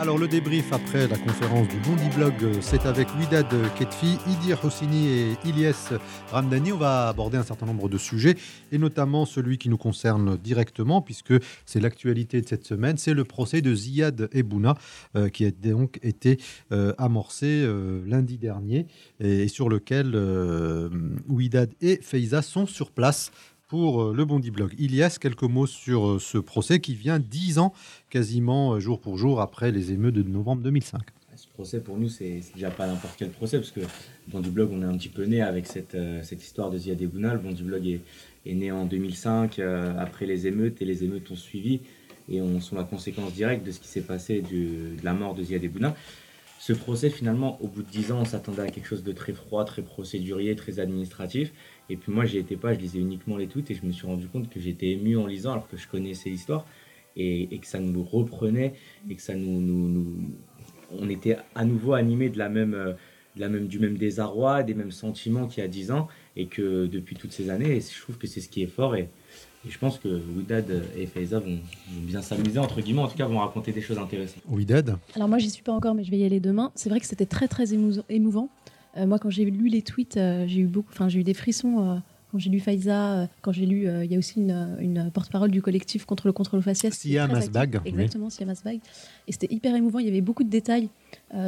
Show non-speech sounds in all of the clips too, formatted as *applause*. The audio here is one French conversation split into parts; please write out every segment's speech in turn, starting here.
Alors le débrief après la conférence du Bondi Blog, euh, c'est avec Widad Ketfi, Idir Houssini et Ilyes Ramdani. On va aborder un certain nombre de sujets et notamment celui qui nous concerne directement puisque c'est l'actualité de cette semaine, c'est le procès de Ziad Ebouna euh, qui a donc été euh, amorcé lundi dernier et, sur lequel Widad et Feiza sont sur place pour euh, le Bondi Blog. Ilias, quelques mots sur euh, ce procès qui vient dix ans quasiment euh, jour pour jour après les émeutes de novembre 2005. Ce procès pour nous, c'est déjà pas n'importe quel procès parce que Bondi Blog, on est un petit peu né avec cette, cette histoire de Ziad Ebouna. Le Bondi Blog est, né en 2005 après les émeutes et les émeutes ont suivi et on sont la conséquence directe de ce qui s'est passé de la mort de Ziad Ebouna. Ce procès, finalement, au bout de dix ans, on s'attendait à quelque chose de très froid, très procédurier, très administratif. Et puis moi, j'y étais pas, je lisais uniquement les tweets et je me suis rendu compte que j'étais ému en lisant alors que je connaissais l'histoire et, que ça nous reprenait et que ça nous, nous, on était à nouveau animés de la même, euh, de la même, du même désarroi, des mêmes sentiments qu'il y a dix ans et que depuis toutes ces années, je trouve que c'est ce qui est fort et, je pense que Widad et Faiza vont, bien s'amuser, entre guillemets, en tout cas vont raconter des choses intéressantes. Widad Alors moi, j'y suis pas encore, mais je vais y aller demain. C'est vrai que c'était très très émouvant. Euh, moi, quand j'ai lu les tweets, euh, j'ai eu beaucoup, enfin, j'ai eu des frissons. Euh, quand j'ai lu Faiza, quand j'ai lu, il y a aussi une, porte-parole du collectif contre le contrôle faciès. Sia Masbag. Exactement, Sia Masbag. Et c'était hyper émouvant. Il y avait beaucoup de détails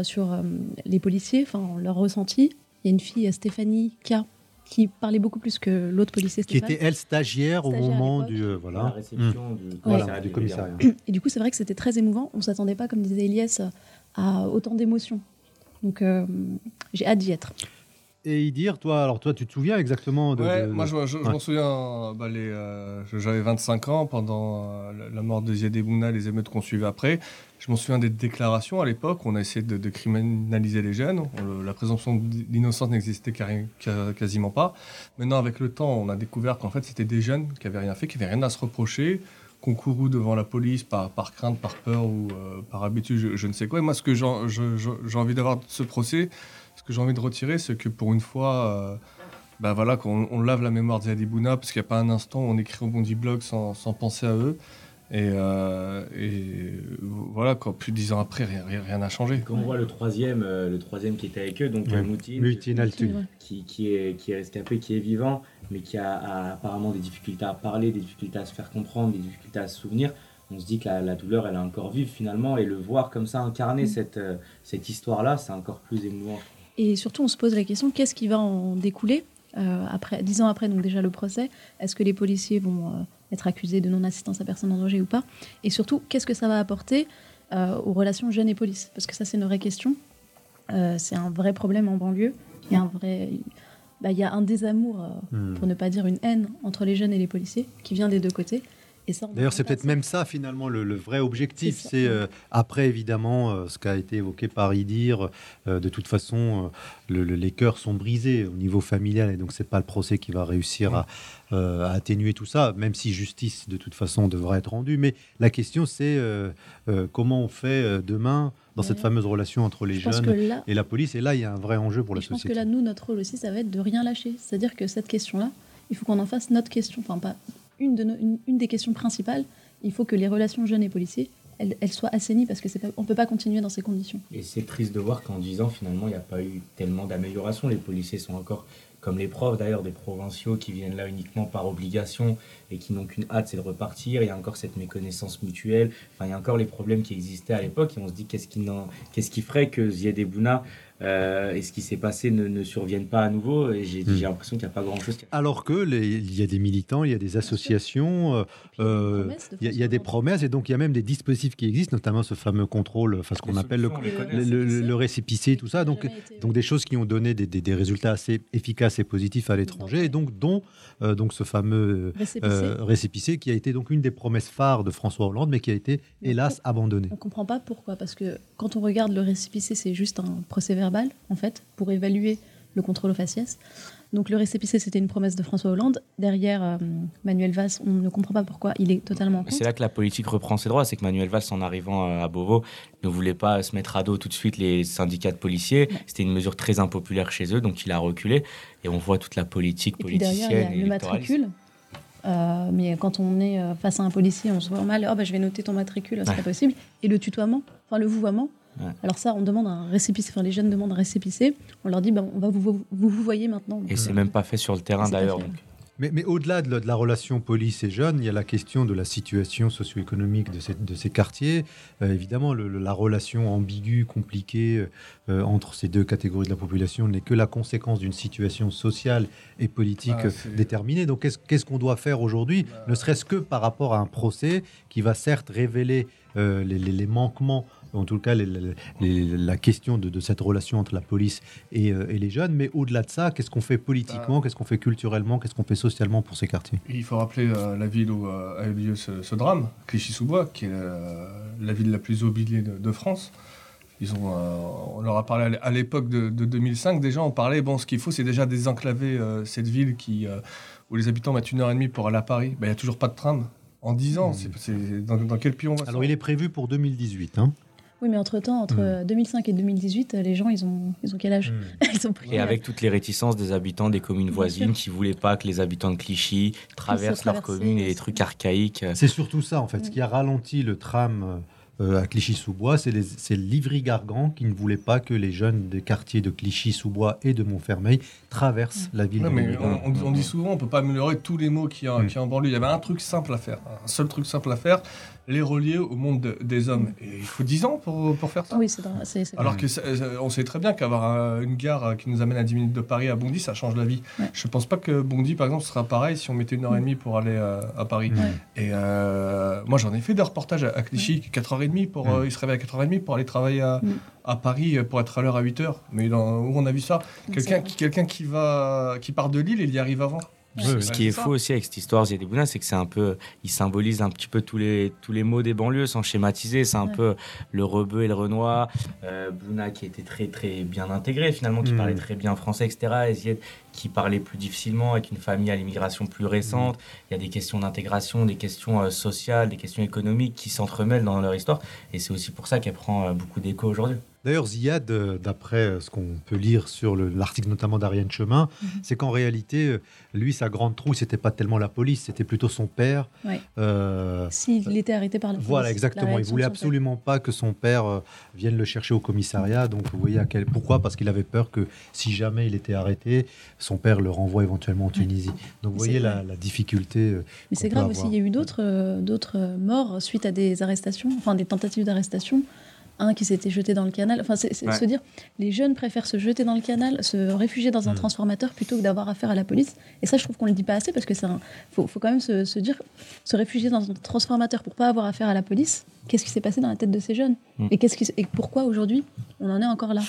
sur les policiers, enfin, leur ressenti. Il y a une fille, Stéphanie K, qui parlait beaucoup plus que l'autre policier Qui était elle stagiaire, au moment du voilà. La réception mmh. du, commissariat. Et du coup, c'est vrai que c'était très émouvant. On s'attendait pas, comme disait Elias, à autant d'émotions. Donc euh, j'ai hâte d'y être. Et dire, toi, alors toi, tu te souviens exactement de. Ouais, moi je, m'en souviens, bah, euh, j'avais 25 ans pendant euh, la mort de Ziad Ebouna, les émeutes qu'on suivait après. Je m'en souviens des déclarations à l'époque, on a essayé de, criminaliser les jeunes. la présomption d'innocence n'existait quasiment pas. Maintenant, avec le temps, on a découvert qu'en fait, c'était des jeunes qui n'avaient rien fait, qui n'avaient rien à se reprocher, concouru devant la police par, par crainte, par peur ou euh, par habitude, je, ne sais quoi. Moi, ce que j'ai envie d'avoir de ce procès, ce que j'ai envie de retirer, c'est que pour une fois, ben voilà, qu'on on lave la mémoire d'Yadibouna, parce qu'il n'y a pas un instant où on écrit au Bondi Blog sans, sans penser à eux. Et, euh, et, voilà, quoi, plus de dix ans après, rien n'a changé. Quand on voit le troisième, le troisième qui était avec eux, donc ouais. Moutine, qui, qui, est, qui est rescapé, qui est vivant, mais qui a, apparemment des difficultés à parler, des difficultés à se faire comprendre, des difficultés à se souvenir, on se dit que la, douleur, elle est encore vive finalement, et le voir comme ça incarner mm. cette, euh, cette histoire-là, c'est encore plus émouvant. Et surtout, on se pose la question, qu'est-ce qui va en découler euh, après, dix ans après, donc déjà le procès? Est-ce que les policiers vont euh, être accusés de non-assistance à personne en danger ou pas Et surtout, qu'est-ce que ça va apporter aux relations jeunes et police? Parce que ça, c'est une vraie question. c'est un vrai problème en banlieue. Il y a un vrai bah, il y a un désamour, euh, hmm. pour ne pas dire une haine, entre les jeunes et les policiers, qui vient des deux côtés. D'ailleurs, c'est peut-être même ça finalement le, vrai objectif. C'est euh, après évidemment euh, ce qui a été évoqué par Idir. de toute façon, les cœurs sont brisés au niveau familial et donc c'est pas le procès qui va réussir à, à, atténuer tout ça. Même si justice de toute façon devrait être rendue. Mais la question c'est comment on fait demain dans cette fameuse relation entre les jeunes et la police. Et là, il y a un vrai enjeu pour la société. Je pense que là, nous, notre rôle aussi, ça va être de rien lâcher. C'est-à-dire que cette question-là, il faut qu'on en fasse notre question, enfin pas une, de une, des questions principales. Il faut que les relations jeunes et policiers, elles, soient assainies parce que c'est on peut pas continuer dans ces conditions. Et c'est triste de voir qu'en 10 ans, finalement, il n'y a pas eu tellement d'amélioration. Les policiers sont encore comme les profs d'ailleurs, des provinciaux qui viennent là uniquement par obligation et qui n'ont qu'une hâte, c'est de repartir. Il y a encore cette méconnaissance mutuelle. Enfin, il y a encore les problèmes qui existaient à l'époque et on se dit qu'est-ce qui, qu'est-ce qui ferait que Zied Bouna euh, et ce qui s'est passé ne, ne, surviennent pas à nouveau? Et j'ai hmm. l'impression qu'il n'y a pas grand-chose. Alors que il y a des militants, il y a des associations, euh, euh, il y, a des promesses et donc il y a même des dispositifs qui existent, notamment ce fameux contrôle, enfin ce qu'on appelle le, le, le, récépissé, tout ça. Donc, donc des choses qui ont donné des, des, résultats assez efficaces et positifs à l'étranger, et donc dont donc ce fameux récépissé. qui a été donc une des promesses phares de François Hollande, mais qui a été hélas abandonné. On comprend pas pourquoi, parce que quand on regarde le récépissé, c'est juste un procès verbal en fait, pour évaluer le contrôle au faciès. Donc le récépissé, c'était une promesse de François Hollande. Derrière, euh, Manuel Valls, on ne comprend pas pourquoi il est totalement C'est là que la politique reprend ses droits. C'est que Manuel Valls, en arrivant euh, à Beauvau, ne voulait pas se mettre à dos tout de suite les syndicats de policiers. C'était une mesure très impopulaire chez eux, donc il a reculé. Et on voit toute la politique et politicienne. Puis derrière, il y a le matricule. Euh, mais quand on est euh, face à un policier, on se voit mal, oh, bah, je vais noter ton matricule, c'est pas possible. Et le tutoiement, enfin le vouvoiement. Alors ça, on demande un récépissé, enfin les jeunes demandent un récépissé, on leur dit, bah, on va vous, vous, vous voyez maintenant. Et c'est même pas fait sur le terrain d'ailleurs. Mais, au-delà de, la relation police et jeunes, il y a la question de la situation socio-économique de ces, de ces quartiers. Euh, évidemment, la relation ambiguë, compliquée euh, entre ces deux catégories de la population n'est que la conséquence d'une situation sociale et politique ah, déterminée. Donc, qu'est-ce qu'on doit faire aujourd'hui, bah, ne serait-ce que par rapport à un procès qui va certes révéler euh, les, les, manquements en tout cas la question de, cette relation entre la police euh, et, les jeunes. Mais au-delà de ça, qu'est-ce qu'on fait politiquement, bah. qu'est-ce qu'on fait culturellement, qu'est-ce qu'on fait socialement pour ces quartiers? Il faut rappeler euh, la ville où euh, a eu lieu ce, drame, Clichy-sous-Bois, qui est la ville la plus oubliée de, France. Ils ont, on leur a parlé à l'époque de, 2005. Déjà, on parlait, bon, ce qu'il faut, c'est déjà désenclaver cette ville qui, où les habitants mettent une heure et demie pour aller à Paris. Ben, il n'y a toujours pas de tram. En 10 ans, mmh. c'est, dans, dans, quel pays on va Alors, il est prévu pour 2018. Hein oui, mais entre-temps, entre 2005 hmm. et 2018, les gens, ils ont, ils ont quel âge hmm. *laughs* ils ont Et avec toutes les réticences des habitants des communes voisines qui voulaient pas que les habitants de Clichy traversent leur commune et les trucs archaïques. C'est surtout ça, en fait. Ce qui a ralenti le tram euh, à Clichy-sous-Bois, c'est Livry-Gargan qui ne voulait pas que les jeunes des quartiers de Clichy-sous-Bois et de Montfermeil traversent la ville. mais on, dit souvent, on peut pas améliorer tous les mots qui y, qui en banlieue. Il y avait un truc simple à faire, un seul truc simple à faire, les relier au monde des hommes. Et il faut 10 ans pour, pour faire ça. Oui, c'est Alors que on sait très bien qu'avoir une gare qui nous amène à 10 minutes de Paris à Bondy, ça change la vie. Je ne pense pas que Bondy, par exemple, sera pareil si on mettait une heure et demie pour aller euh, à Paris. Et euh, moi, j'en ai fait des reportages à, Clichy, 4h30 pour, euh, il se réveille à 4h30 pour aller travailler à, à Paris pour être à l'heure à 8h. Mais dans, où on a vu ça Quelqu'un qui, quelqu'un qui, va, qui part de Lille, il y arrive avant. Ce qui est fou aussi avec cette histoire Ziad Bouna, c'est que c'est un peu, il symbolise un petit peu tous les tous les mots des banlieues sans schématiser. C'est un peu le rebeu et le renoir. Euh, Bouna qui était très très bien intégré finalement, qui mm. parlait très bien français, etc. Et Ziad qui parlait plus difficilement avec une famille à l'immigration plus récente. Mm. Il y a des questions d'intégration, des questions euh, sociales, des questions économiques qui s'entremêlent dans leur histoire. Et c'est aussi pour ça qu'elle prend euh, beaucoup d'écho aujourd'hui. D'ailleurs, Ziad, euh, d'après euh, ce qu'on peut lire sur l'article notamment d'Ariane Chemin, mhm. c'est qu'en réalité, euh, lui, sa grande trouille, c'était pas tellement la police, c'était plutôt son père. S'il était arrêté par la police. Voilà, exactement. Il voulait absolument pas que son père vienne le chercher au commissariat. Donc, vous voyez à quel... pourquoi? Parce qu'il avait peur que si jamais il était arrêté, son père le renvoie éventuellement en Tunisie. Donc, vous voyez la, difficulté. Mais c'est grave aussi. Il y a eu d'autres morts suite à des arrestations, enfin des tentatives d'arrestation un qui s'était jeté dans le canal. Enfin, c'est se dire, les jeunes préfèrent se jeter dans le canal, se réfugier dans un mm. transformateur plutôt que d'avoir affaire à la police. Et ça, je trouve qu'on le dit pas assez parce que c'est faut, faut, quand même se, dire, se réfugier dans un transformateur pour pas avoir affaire à la police. Qu'est-ce qui s'est passé dans la tête de ces jeunes? Mm. Et qu'est-ce qui, et pourquoi aujourd'hui on en est encore là?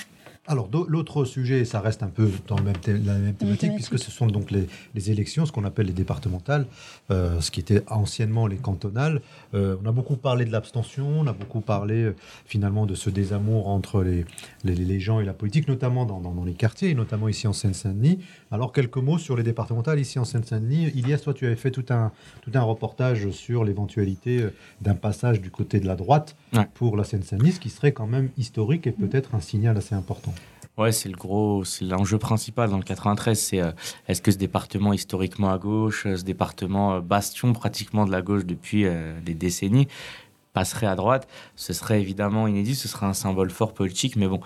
Alors, l'autre sujet, ça reste un peu dans le même la même thématique, puisque ce sont donc les, élections, ce qu'on appelle les départementales, euh, ce qui était anciennement les cantonales. Euh, on a beaucoup parlé de l'abstention, on a beaucoup parlé euh, finalement de ce désamour entre les, les, gens et la politique, notamment dans, dans, les quartiers, et notamment ici en Seine-Saint-Denis. Alors, quelques mots sur les départementales ici en Seine-Saint-Denis. Ilias, toi, tu avais fait tout un, tout un reportage sur l'éventualité d'un passage du côté de la droite pour la Seine-Saint-Denis, ce qui serait quand même historique et peut-être un signal assez important. Ouais, c'est le gros, c'est l'enjeu principal dans le 93. C'est euh, est-ce que ce département historiquement à gauche, euh, ce département euh, bastion pratiquement de la gauche depuis des décennies, passerait à droite? Ce serait évidemment inédit, ce serait un symbole fort politique, mais bon,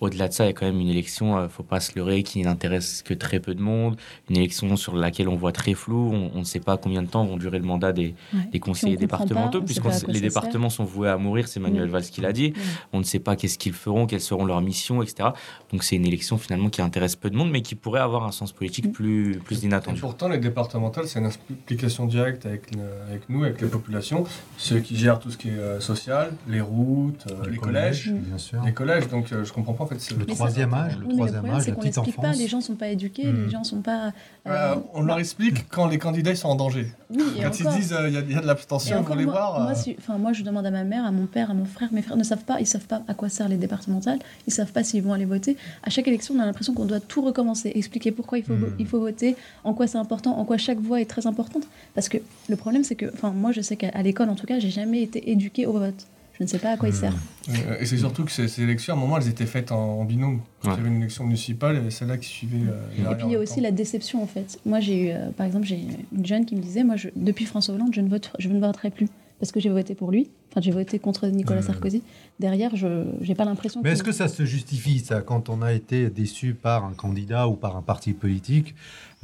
au-delà de ça, il y a quand même une élection, ne euh, faut pas se leurrer, qui n'intéresse que très peu de monde. Une élection sur laquelle on voit très flou. On, ne sait pas combien de temps vont durer le mandat des, conseillers départementaux, puisque les départements sont voués à mourir. C'est Manuel Valls qui l'a dit. On ne sait pas qu'est-ce qu'ils feront, quelles seront leurs missions, etc. Donc c'est une élection finalement qui intéresse peu de monde, mais qui pourrait avoir un sens politique plus, plus inattendu. Et pourtant, les départementales, c'est une implication directe avec, avec nous, avec les populations, ceux qui gèrent tout ce qui est euh, social, les routes, euh, les, collèges, bien sûr. les collèges. Donc je comprends pas le troisième âge, le troisième âge, la petite enfance. Pas, les gens sont pas éduqués, les hmm. gens sont pas. Euh, on leur explique quand les candidats sont en danger. Oui, quand ils disent il y, a de l'abstention, pour les voir. Moi, enfin, moi, je demande à ma mère, à mon père, à mon frère. Mes frères ne savent pas, ils savent pas à quoi servent les départementales. Ils savent pas s'ils vont aller voter. À chaque élection, on a l'impression qu'on doit tout recommencer, expliquer pourquoi il faut, hmm. il faut voter, en quoi c'est important, en quoi chaque voix est très importante. Parce que le problème, c'est que, enfin, moi, je sais qu'à l'école, en tout cas, j'ai jamais été éduquée au vote Je ne sais pas à quoi il sert. Euh, Et c'est surtout que ces, ces élections, à un moment, elles étaient faites en, en binôme. Ouais. il y avait une élection municipale, il y avait celle-là qui suivait. euh, Et puis il y a aussi temps. la déception en fait. Moi j'ai eu, euh, par exemple, j'ai une jeune qui me disait, moi je- depuis François Hollande, je ne, vote, je ne voterai plus parce que j'ai voté pour lui. Enfin, j'ai voté contre Nicolas Mhm. Sarkozy. Derrière, je n'ai pas l'impression. Mais est-ce que ça se justifie, ça, quand on a été déçu par un candidat ou par un parti politique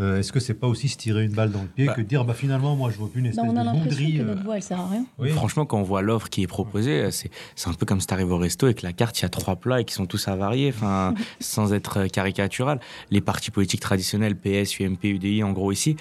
euh, Est-ce que c'est pas aussi se tirer une balle dans le pied Bah. que de dire bah, finalement, moi, je vois plus une espèce on a de l'impression bouderie que euh, notre voix, elle sert à rien. oui. Franchement, quand on voit l'offre qui est proposée, c'est c'est un peu comme si t'arrives au resto et que la carte, il y a trois plats et qui sont tous avariés, enfin, *laughs* sans être euh, caricatural. Les partis politiques traditionnels, PS, UMP, UDI, en gros ici,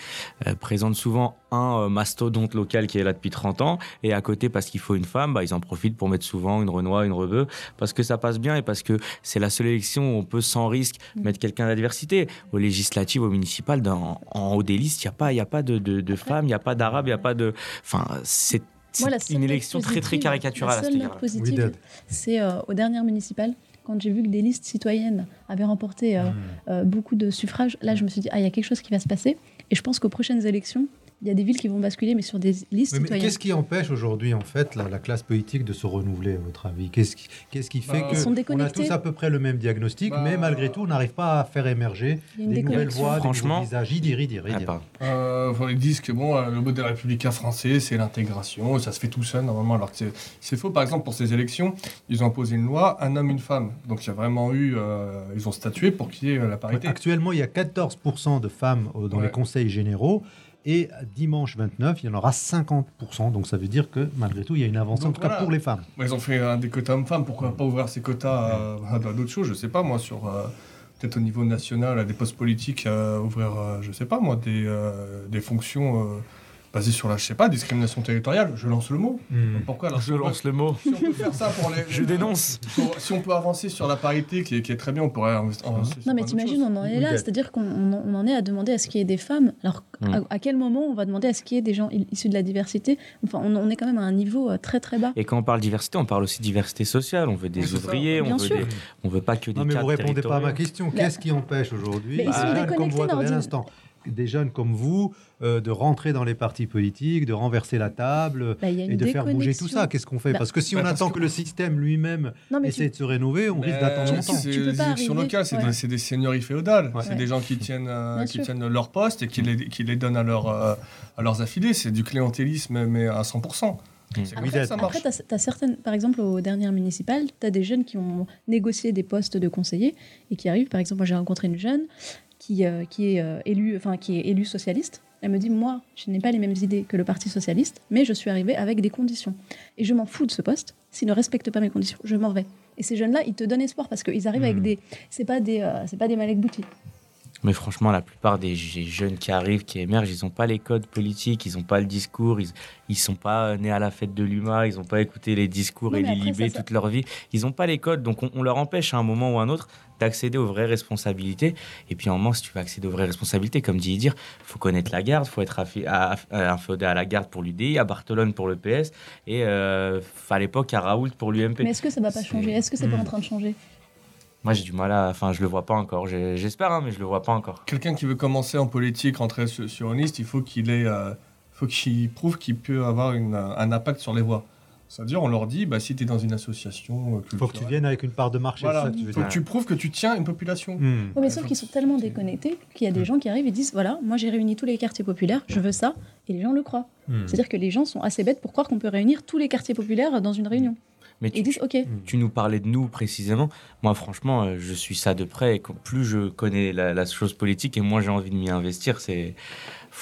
euh, présentent souvent un euh, mastodonte local qui est là depuis 30 ans et à côté, parce qu'il faut une femme, bah, ils en profitent pour mettre souvent une Renoir, une Rebeu, parce que ça passe bien et parce que c'est la seule élection où on peut sans risque Mm. mettre quelqu'un d'adversité. Aux législatives, aux municipales, dans- en haut des listes, il n'y a pas, y a pas de, de, de femmes, il n'y a pas d'arabes, il n'y a pas de... Enfin, c'est c'est Moi, une élection très très positive- caricaturale La seule note positive, c'est euh, aux dernières municipales, quand j'ai vu que des listes citoyennes avaient remporté euh, Hmm. euh, beaucoup de suffrages, là je me suis dit, ah, il y a quelque chose qui va se passer. Et je pense qu'aux prochaines élections, y a des villes qui vont basculer, mais sur des listes Oui, mais citoyennes. qu'est-ce qui empêche aujourd'hui en fait la, la classe politique de se renouveler à votre avis? Qu'est-ce qui, qui fait Bah, que on a déconnectés. tous à peu près le même diagnostic, Bah, mais malgré tout on n'arrive pas à faire émerger Il des nouvelles voix, des Franchement- nouveaux visages. Ah. Euh, ils disent que bon, euh, le modèle républicain français, c'est l'intégration, ça se fait tout seul normalement, alors que c'est- faux. Par exemple, pour ces élections, ils ont imposé une loi, un homme, une femme. Donc il y a vraiment eu, euh, ils ont statué pour qu'il y ait la parité. Actuellement, il y a 14% de femmes dans Ouais. les conseils généraux. Et dimanche 29, il y en aura 50%. Donc ça veut dire que malgré tout, il y a une avancée, en tout cas pour les femmes. Bah, ils ont fait un des quotas hommes-femmes, pourquoi pas ouvrir ces quotas à, à d'autres choses, je sais pas moi, sur euh, peut-être au niveau national, à des postes politiques, euh, ouvrir, euh, je sais pas moi, des, euh, des fonctions basées sur la, je sais pas, discrimination territoriale, je lance le mot. Pourquoi alors, Je lance le mot. Si on peut faire ça pour les. *laughs* Je dénonce. *laughs* pour- si on peut avancer sur la parité qui est, qui est très bien, on pourrait avancer sur Non, mais t'imagines, on en est là, c'est-à-dire qu'on on- on en est à demander à ce qu'il y ait des femmes. Alors, Mm. à, à quel moment on va demander à ce qu'il y ait des gens i- issus de la diversité? Enfin, on, on est quand même à un niveau euh, très très bas. Et quand on parle diversité, on parle aussi diversité sociale. On veut des Oui, ouvriers, on Bien veut sûr. des, on veut pas que des Non, mais vous répondez pas à ma question. Qu'est-ce qui empêche aujourd'hui Mais des ils sont jeunes comme déconnectés, vous, attendez un Nordine. instant, des jeunes comme vous, euh, de rentrer dans les partis politiques, de renverser la table Bah, et de faire bouger tout ça Qu'est-ce qu'on fait? Bah, Parce que si bah, on attend que- que le système lui-même tu- essaie de se rénover, on risque d'attendre longtemps. C'est pas élections locales, c'est ouais. des, des seigneuries féodales. Ouais. C'est des gens qui tiennent, euh, qui sûr. tiennent leur poste et qui les, qui les donnent à, leur, euh, à leurs affiliés. C'est du clientélisme, mais à 100%. C'est Oui, comme ça que Dad. ça marche. Après, tu as, certaines, par exemple, aux dernières municipales, tu as des jeunes qui ont négocié des postes de conseillers et qui arrivent. Par exemple, moi, j'ai rencontré une jeune qui, euh, qui, est, euh, élue, enfin, qui est élue socialiste. Elle me dit Moi, je n'ai pas les mêmes idées que le Parti socialiste, mais je suis arrivée avec des conditions. Et je m'en fous de ce poste. S'il ne respecte pas mes conditions, je m'en vais. Et ces jeunes-là, ils te donnent espoir parce qu'ils arrivent avec Hmm. des. C'est pas des, euh, c'est pas des Malek Bouti. Mais franchement, la plupart des jeunes qui arrivent, qui émergent, ils n'ont pas les codes politiques, ils n'ont pas le discours, ils ne sont pas euh, nés à la fête de l'UMA, ils n'ont pas écouté les discours Non, et les libés toute leur vie. Ils n'ont pas les codes, donc on, on leur empêche à un moment ou à un autre d'accéder aux vraies responsabilités. Et puis, un moment, si tu veux accéder aux vraies responsabilités, comme dit dire, il faut connaître la garde, il faut être affi- à- à- inféodé à la garde pour l'UDI, à Barcelone pour le PS, et euh, à l'époque à Raoult pour l'UMP. Mais est-ce que ça va pas C'est- changer? Est-ce que c'est pas en train de changer? Moi, j'ai du mal à. Enfin, je le vois pas encore. J'espère, hein, mais je le vois pas encore. Quelqu'un qui veut commencer en politique, rentrer sur, sur une liste, il faut qu'il ait, euh, faut qu'il prouve qu'il peut avoir une, euh, un impact sur les voix. C'est-à-dire, on leur dit, bah, si tu es dans une association Il faut que tu viennes avec une part de marché, Voilà. ça que tu veux faut dire. que tu prouves que tu tiens une population. Hmm. Oui, mais sauf qu'ils sont tellement déconnectés qu'il y a des gens qui arrivent et disent voilà, moi j'ai réuni tous les quartiers populaires, je veux ça, et les gens le croient. Hmm. C'est-à-dire que les gens sont assez bêtes pour croire qu'on peut réunir tous les quartiers populaires dans une réunion. Mais tu, ils disent ok. tu nous parlais de nous précisément. Moi, franchement, euh, je suis ça de près. Et plus je connais la, la chose politique et moins j'ai envie de m'y investir. C'est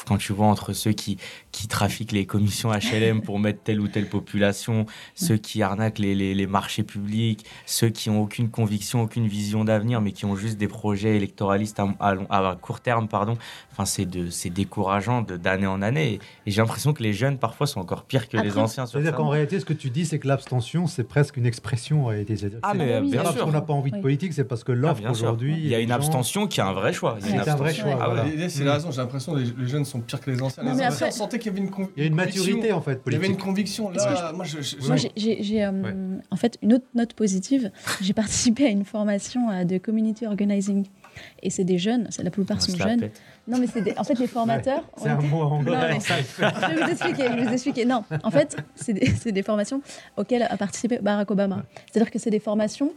quand tu vois entre ceux qui, qui trafiquent les commissions HLM pour mettre telle ou telle population, ceux qui arnaquent les, les- les marchés publics, ceux qui ont aucune conviction, aucune vision d'avenir, mais qui ont juste des projets électoralistes à, à long- à court terme, pardon. Enfin, c'est de, c'est décourageant de- d'année en année. Et, et j'ai l'impression que les jeunes parfois sont encore pires que les anciens. sur C'est-à-dire ça. qu'en réalité, ce que tu dis, c'est que l'abstention, c'est presque une expression en réalité. Ah, c'est mais Ah oui, c'est bien pas parce sûr. qu'on n'a pas envie de politique, c'est parce que Ah, l'offre aujourd'hui. Il y a une gens- abstention qui est un vrai choix. Il y a une C'est un vrai choix. Ah voilà. c'est Mm. la raison. J'ai l'impression que les, les jeunes sont pires que les anciens. Non, les mais anciens, après- on sentait qu'il y avait une, Il y a une maturité en fait Il y avait une conviction. Là, moi, je, je- Moi, je- j'ai- euh, Ouais. en fait une autre note positive. *laughs* J'ai participé à une formation euh, de community organizing Et c'est des jeunes, c'est- la plupart On sont jeunes. pète. Non, mais c'est des- en fait les formateurs. C'est un mot anglais. Non, mais- *laughs* je vais vous expliquer, je vais vous expliquer. Non, en fait, c'est des, c'est des formations auxquelles a participé Barack Obama. C'est-à-dire que c'est des formations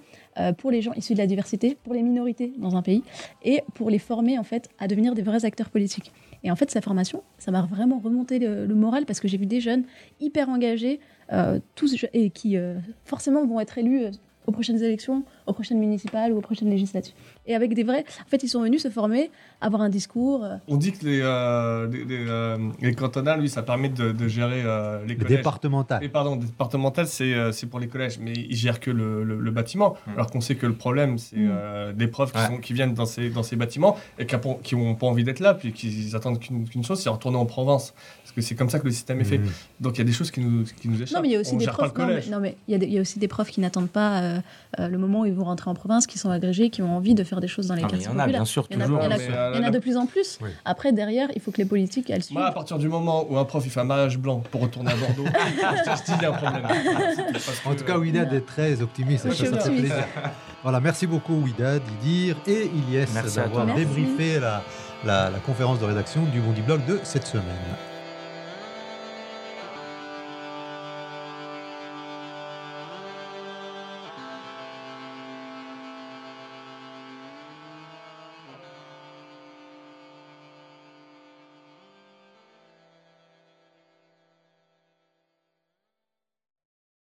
pour les gens issus de la diversité, pour les minorités dans un pays, et pour les former en fait à devenir des vrais acteurs politiques. Et en fait, sa formation, ça m'a vraiment remonté le, moral parce que j'ai vu des jeunes hyper engagés, euh, tous et qui euh, forcément vont être élus euh, aux prochaines élections, aux prochaines municipales ou aux prochaines législatives. Et avec des vrais, en fait, ils sont venus se former, avoir un discours. euh, On dit que les, euh, les, les, euh, les cantonales, lui, ça permet de, de gérer euh, les Le collèges. départemental. Et pardon, départemental, c'est euh, c'est pour les collèges, mais ils gèrent que le, le- le bâtiment. Mm. Alors qu'on sait que le problème, c'est Mm. euh, des profs qui, Ouais. sont, qui viennent dans ces, dans ces bâtiments et qui n'ont pas envie d'être là, puis qui attendent qu'une chose, c'est retourner en province. Parce que c'est comme ça que le système est fait. Mmh. Donc il y a des choses qui nous, qui nous échappent. Non, mais il y a aussi On des profs. Non, mais, collège. non, mais il y, a des- il y a aussi des profs qui n'attendent pas euh, euh, le moment où ils vont rentrer en province, qui sont agrégés, qui ont envie de faire des choses dans les Ah, mais il y quartiers en a, bien sûr, Il y en a, toujours. il y en a- Mais, euh, il y en a de plus en plus. Oui. Après, derrière, il faut que les politiques, elles suivent. Moi, à partir du moment où un prof il fait un mariage blanc pour retourner à Bordeaux, je te dis, il y a un problème. En tout cas, Widad est très optimiste. Voilà, merci beaucoup Widad, Idir et Ilyes d'avoir débriefé la, la, la conférence de rédaction du Bondi Blog de cette semaine.